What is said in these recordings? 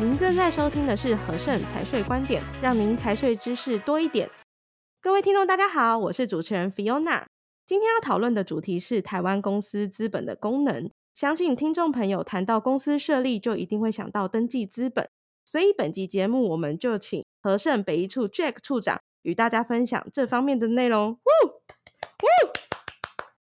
您正在收听的是和盛财税观点，让您财税知识多一点。各位听众，大家好，我是主持人 Fiona。今天要讨论的主题是台湾公司资本的功能。相信听众朋友谈到公司设立，就一定会想到登记资本，所以本集节目我们就请和盛北一处 Jack 处长与大家分享这方面的内容。呜呜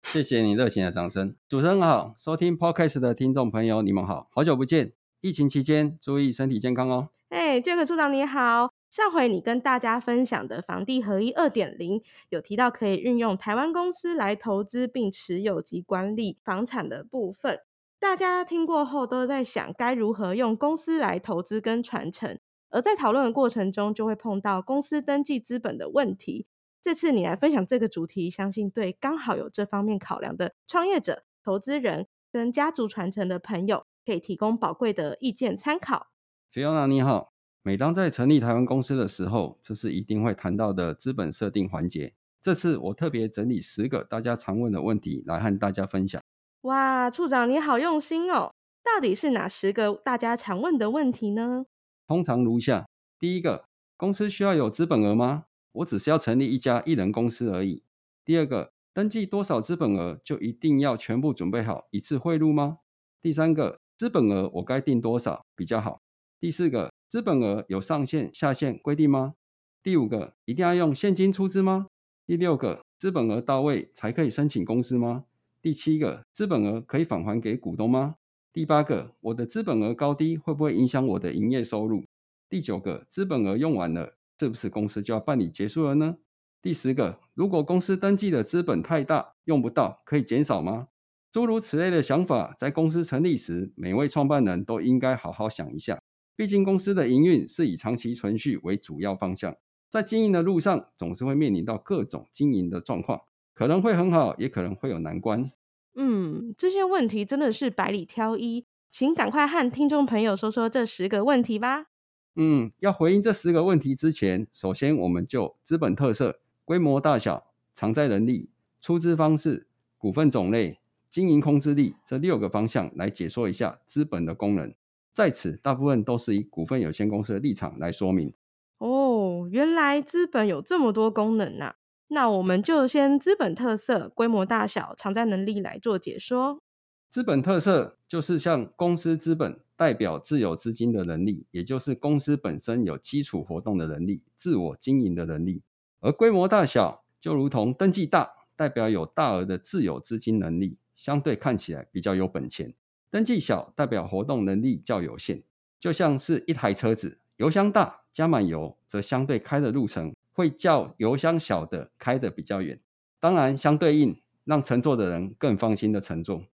谢谢你热情的掌声，主持人好，收听 Podcast 的听众朋友，你们好，好久不见。疫情期间注意身体健康哦。哎，Jack 处长你好，上回你跟大家分享的房地合一二点零，有提到可以运用台湾公司来投资并持有及管理房产的部分，大家听过后都在想该如何用公司来投资跟传承，而在讨论的过程中就会碰到公司登记资本的问题。这次你来分享这个主题，相信对刚好有这方面考量的创业者、投资人跟家族传承的朋友，可以提供宝贵的意见参考。Fiona 你好，每当在成立台湾公司的时候，这是一定会谈到的资本设定环节。这次我特别整理十个大家常问的问题来和大家分享。哇，处长你好用心哦！到底是哪十个大家常问的问题呢？通常如下：第一个，公司需要有资本额吗？我只是要成立一家一人公司而已。第二个，登记多少资本额就一定要全部准备好一次汇入吗？第三个，资本额我该定多少比较好？第四个，资本额有上限下限规定吗？第五个，一定要用现金出资吗？第六个，资本额到位才可以申请公司吗？第七个，资本额可以返还给股东吗？第八个，我的资本额高低会不会影响我的营业收入？第九个，资本额用完了。是不是公司就要办理结束了呢？第十个，如果公司登记的资本太大，用不到，可以减少吗？诸如此类的想法，在公司成立时，每位创办人都应该好好想一下。毕竟公司的营运是以长期存续为主要方向，在经营的路上，总是会面临到各种经营的状况，可能会很好，也可能会有难关。嗯，这些问题真的是百里挑一，请赶快和听众朋友说说这十个问题吧。嗯，要回应这十个问题之前，首先我们就资本特色、规模大小、偿债能力、出资方式、股份种类、经营控制力这六个方向来解说一下资本的功能。在此，大部分都是以股份有限公司的立场来说明。哦，原来资本有这么多功能呐、啊！那我们就先资本特色、规模大小、偿债能力来做解说。资本特色就是像公司资本代表自有资金的能力，也就是公司本身有基础活动的能力、自我经营的能力；而规模大小就如同登记大，代表有大额的自有资金能力，相对看起来比较有本钱；登记小代表活动能力较有限，就像是一台车子，油箱大加满油，则相对开的路程会较油箱小的开得比较远。当然，相对应让乘坐的人更放心的乘坐。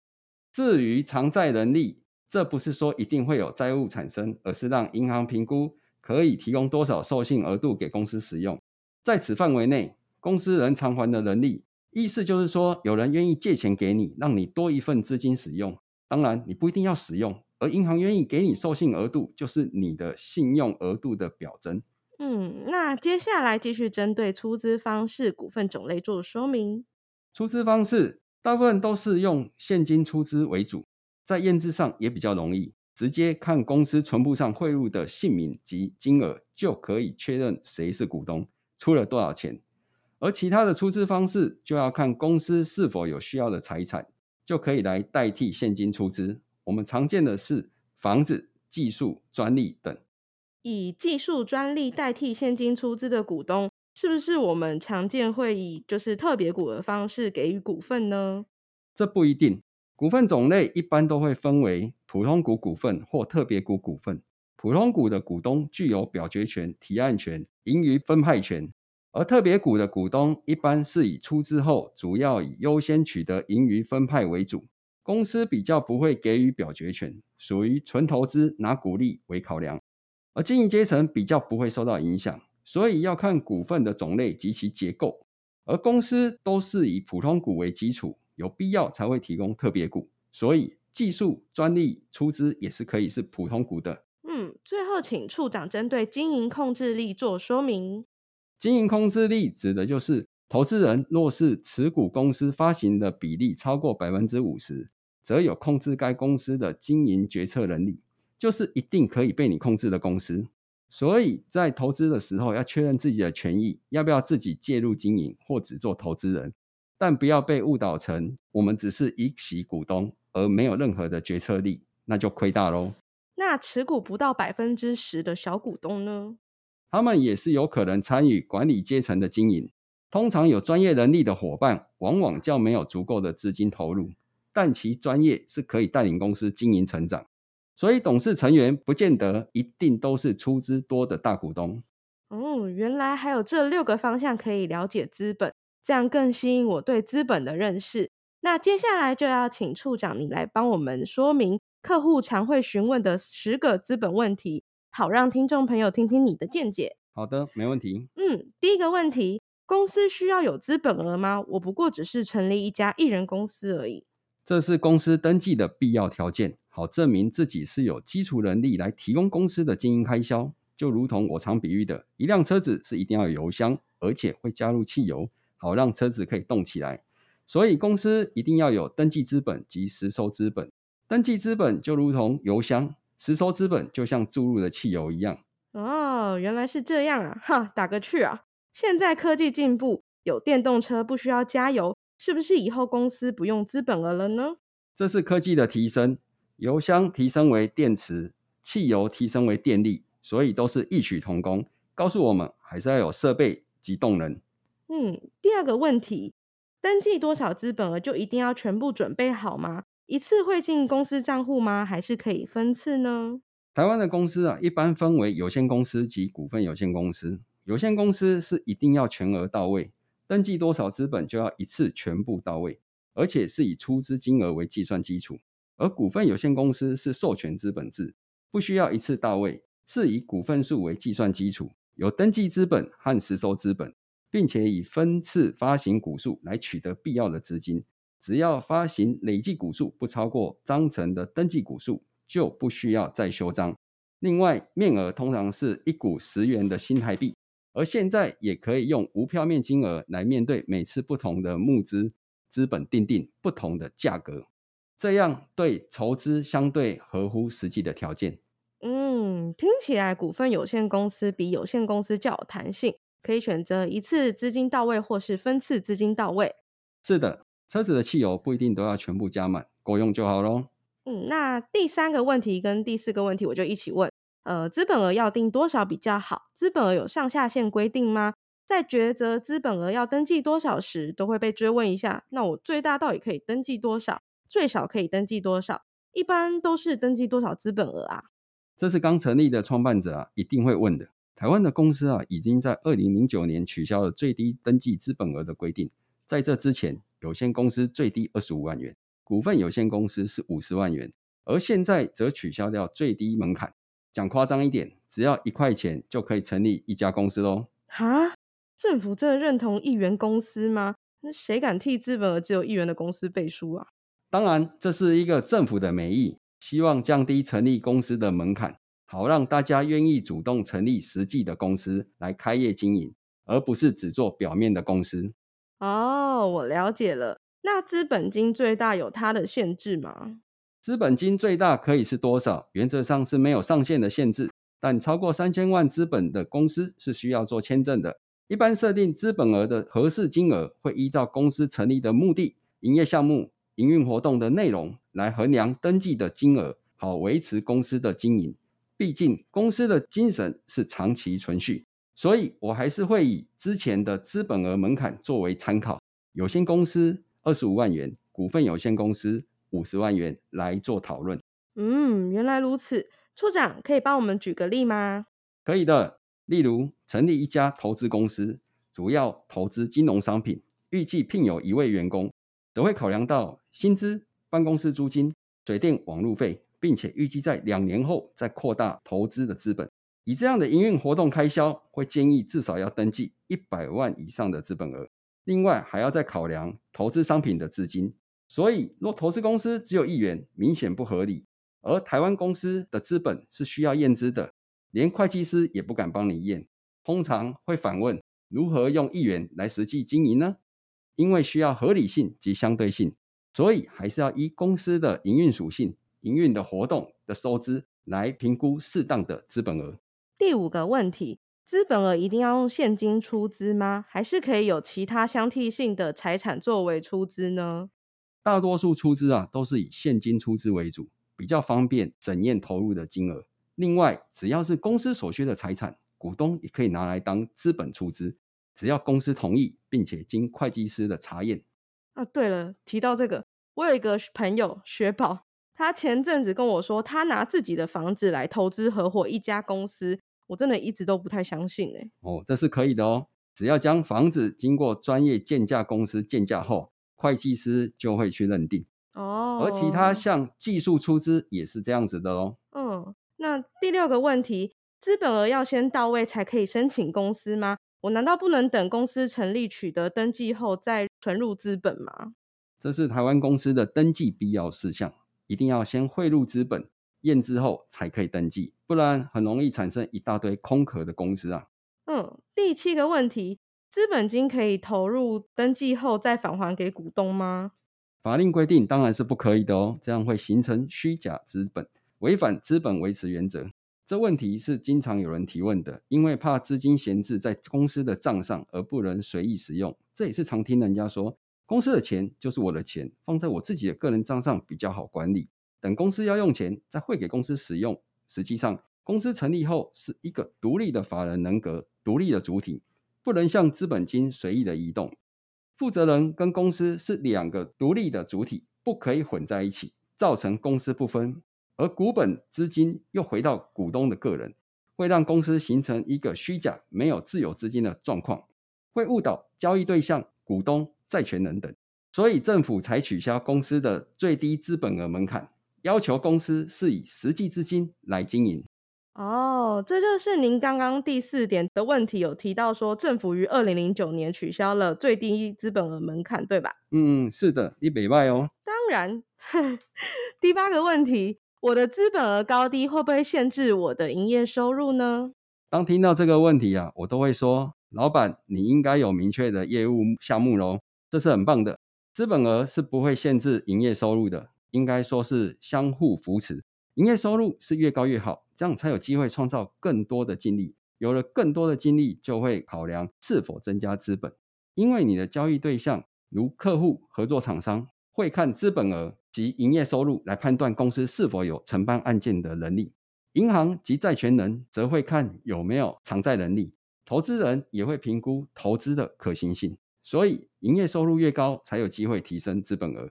至于偿债能力，这不是说一定会有债务产生，而是让银行评估可以提供多少授信额度给公司使用，在此范围内，公司能偿还的能力，意思就是说有人愿意借钱给你，让你多一份资金使用，当然你不一定要使用，而银行愿意给你授信额度，就是你的信用额度的表征。嗯，那接下来继续针对出资方式、股份种类做说明。出资方式。大部分都是用现金出资为主，在验资上也比较容易，直接看公司存簿上汇入的姓名及金额就可以确认谁是股东，出了多少钱。而其他的出资方式就要看公司是否有需要的财产，就可以来代替现金出资。我们常见的是房子、技术、专利等。以技术专利代替现金出资的股东。是不是我们常见会以就是特别股的方式给予股份呢？这不一定，股份种类一般都会分为普通股股份或特别股股份。普通股的股东具有表决权、提案权、盈余分派权，而特别股的股东一般是以出资后主要以优先取得盈余分派为主。公司比较不会给予表决权，属于纯投资拿股利为考量，而经营阶层比较不会受到影响。所以要看股份的种类及其结构，而公司都是以普通股为基础，有必要才会提供特别股。所以技术专利出资也是可以是普通股的。嗯，最后请处长针对经营控制力做说明。经营控制力指的就是投资人若是持股公司发行的比例超过百分之五十，则有控制该公司的经营决策能力。就是一定可以被你控制的公司。所以在投资的时候，要确认自己的权益，要不要自己介入经营或只做投资人，但不要被误导成我们只是一席股东，而没有任何的决策力，那就亏大喽。那持股不到百分之十的小股东呢？他们也是有可能参与管理阶层的经营。通常有专业能力的伙伴，往往较没有足够的资金投入，但其专业是可以带领公司经营成长。所以董事成员不见得一定都是出资多的大股东。哦，原来还有这六个方向可以了解资本，这样更吸引我对资本的认识。那接下来就要请处长你来帮我们说明客户常会询问的十个资本问题，好让听众朋友听听你的见解。好的，没问题。嗯，第一个问题，公司需要有资本额吗？我不过只是成立一家艺人公司而已。这是公司登记的必要条件，好证明自己是有基础能力来提供公司的经营开销。就如同我常比喻的，一辆车子是一定要有油箱，而且会加入汽油，好让车子可以动起来。所以公司一定要有登记资本及实收资本。登记资本就如同油箱，实收资本就像注入的汽油一样。哦，原来是这样啊！哈，打个趣啊！现在科技进步，有电动车不需要加油。是不是以后公司不用资本额了呢？这是科技的提升，油箱提升为电池，汽油提升为电力，所以都是异曲同工。告诉我们，还是要有设备及动能。嗯，第二个问题，登记多少资本额就一定要全部准备好吗？一次汇进公司账户吗？还是可以分次呢？台湾的公司啊，一般分为有限公司及股份有限公司。有限公司是一定要全额到位。登记多少资本就要一次全部到位，而且是以出资金额为计算基础。而股份有限公司是授权资本制，不需要一次到位，是以股份数为计算基础，有登记资本和实收资本，并且以分次发行股数来取得必要的资金。只要发行累计股数不超过章程的登记股数，就不需要再修章。另外，面额通常是一股十元的新台币。而现在也可以用无票面金额来面对每次不同的募资资本，定定不同的价格，这样对筹资相对合乎实际的条件。嗯，听起来股份有限公司比有限公司较有弹性，可以选择一次资金到位或是分次资金到位。是的，车子的汽油不一定都要全部加满，够用就好喽。嗯，那第三个问题跟第四个问题我就一起问。呃，资本额要定多少比较好？资本额有上下限规定吗？在抉择资本额要登记多少时，都会被追问一下。那我最大到底可以登记多少？最少可以登记多少？一般都是登记多少资本额啊？这是刚成立的创办者啊，一定会问的。台湾的公司啊，已经在二零零九年取消了最低登记资本额的规定。在这之前，有限公司最低二十五万元，股份有限公司是五十万元，而现在则取消掉最低门槛。讲夸张一点，只要一块钱就可以成立一家公司喽！哈，政府真的认同一元公司吗？那谁敢替资本额只有一元的公司背书啊？当然，这是一个政府的美意，希望降低成立公司的门槛，好让大家愿意主动成立实际的公司来开业经营，而不是只做表面的公司。哦，我了解了。那资本金最大有它的限制吗？资本金最大可以是多少？原则上是没有上限的限制，但超过三千万资本的公司是需要做签证的。一般设定资本额的合适金额，会依照公司成立的目的、营业项目、营运活动的内容来衡量登记的金额，好维持公司的经营。毕竟公司的精神是长期存续，所以我还是会以之前的资本额门槛作为参考。有限公司二十五万元，股份有限公司。五十万元来做讨论。嗯，原来如此。处长可以帮我们举个例吗？可以的。例如，成立一家投资公司，主要投资金融商品，预计聘有一位员工，则会考量到薪资、办公室租金、水电网路费，并且预计在两年后再扩大投资的资本。以这样的营运活动开销，会建议至少要登记一百万以上的资本额。另外，还要再考量投资商品的资金。所以，若投资公司只有一元，明显不合理。而台湾公司的资本是需要验资的，连会计师也不敢帮你验，通常会反问：如何用一元来实际经营呢？因为需要合理性及相对性，所以还是要依公司的营运属性、营运的活动的收支来评估适当的资本额。第五个问题，资本额一定要用现金出资吗？还是可以有其他相替性的财产作为出资呢？大多数出资啊，都是以现金出资为主，比较方便审验投入的金额。另外，只要是公司所需的财产，股东也可以拿来当资本出资，只要公司同意，并且经会计师的查验。啊，对了，提到这个，我有一个朋友雪宝，他前阵子跟我说，他拿自己的房子来投资合伙一家公司，我真的一直都不太相信哎。哦，这是可以的哦，只要将房子经过专业建价公司建价后。会计师就会去认定哦，而其他像技术出资也是这样子的喽。嗯，那第六个问题，资本额要先到位才可以申请公司吗？我难道不能等公司成立取得登记后再存入资本吗？这是台湾公司的登记必要事项，一定要先汇入资本验之后才可以登记，不然很容易产生一大堆空壳的公司啊。嗯，第七个问题。资本金可以投入登记后再返还给股东吗？法令规定当然是不可以的哦，这样会形成虚假资本，违反资本维持原则。这问题是经常有人提问的，因为怕资金闲置在公司的账上而不能随意使用。这也是常听人家说，公司的钱就是我的钱，放在我自己的个人账上比较好管理，等公司要用钱再汇给公司使用。实际上，公司成立后是一个独立的法人人格，独立的主体。不能像资本金随意的移动，负责人跟公司是两个独立的主体，不可以混在一起，造成公司不分。而股本资金又回到股东的个人，会让公司形成一个虚假、没有自有资金的状况，会误导交易对象、股东、债权人等。所以政府才取消公司的最低资本额门槛，要求公司是以实际资金来经营。哦，这就是您刚刚第四点的问题，有提到说政府于二零零九年取消了最低资本额门槛，对吧？嗯，是的，你没卖哦。当然，第八个问题，我的资本额高低会不会限制我的营业收入呢？当听到这个问题啊，我都会说，老板，你应该有明确的业务项目喽，这是很棒的。资本额是不会限制营业收入的，应该说是相互扶持，营业收入是越高越好。这样才有机会创造更多的净利，有了更多的净利，就会考量是否增加资本。因为你的交易对象如客户、合作厂商，会看资本额及营业收入来判断公司是否有承办案件的能力。银行及债权人则会看有没有偿债能力，投资人也会评估投资的可行性。所以，营业收入越高，才有机会提升资本额。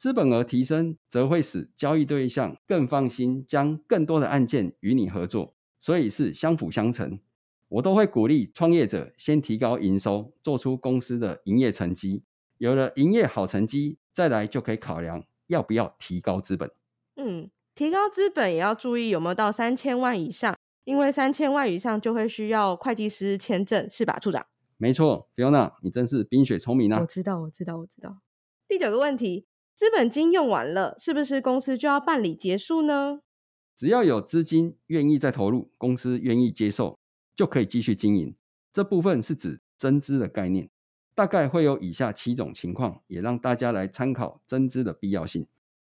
资本额提升，则会使交易对象更放心，将更多的案件与你合作，所以是相辅相成。我都会鼓励创业者先提高营收，做出公司的营业成绩。有了营业好成绩，再来就可以考量要不要提高资本。嗯，提高资本也要注意有没有到三千万以上，因为三千万以上就会需要会计师签证，是吧，处长？没错，Fiona，你真是冰雪聪明啊！我知道，我知道，我知道。第九个问题。资本金用完了，是不是公司就要办理结束呢？只要有资金愿意再投入，公司愿意接受，就可以继续经营。这部分是指增资的概念，大概会有以下七种情况，也让大家来参考增资的必要性。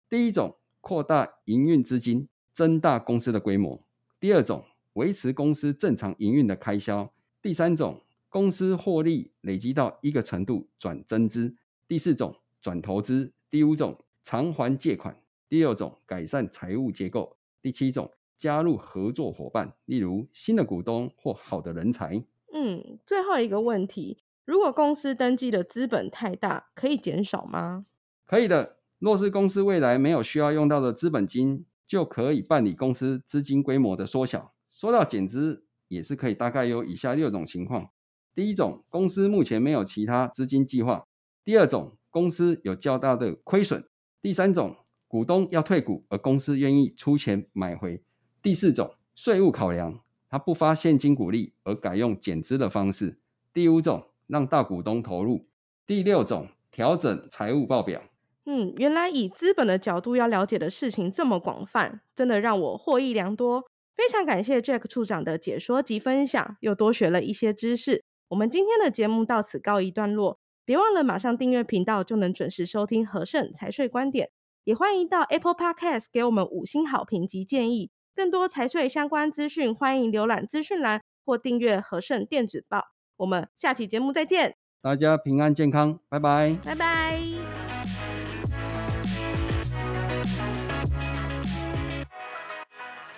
第一种，扩大营运资金，增大公司的规模；第二种，维持公司正常营运的开销；第三种，公司获利累积到一个程度转增资；第四种，转投资。第五种偿还借款，第六种改善财务结构，第七种加入合作伙伴，例如新的股东或好的人才。嗯，最后一个问题，如果公司登记的资本太大，可以减少吗？可以的。若是公司未来没有需要用到的资本金，就可以办理公司资金规模的缩小。说到减资，也是可以，大概有以下六种情况：第一种，公司目前没有其他资金计划；第二种。公司有较大的亏损。第三种，股东要退股，而公司愿意出钱买回。第四种，税务考量，他不发现金股利，而改用减资的方式。第五种，让大股东投入。第六种，调整财务报表。嗯，原来以资本的角度要了解的事情这么广泛，真的让我获益良多。非常感谢 Jack 处长的解说及分享，又多学了一些知识。我们今天的节目到此告一段落。别忘了马上订阅频道，就能准时收听和盛财税观点。也欢迎到 Apple Podcast 给我们五星好评及建议。更多财税相关资讯，欢迎浏览资讯栏或订阅和盛电子报。我们下期节目再见，大家平安健康，拜拜，拜拜。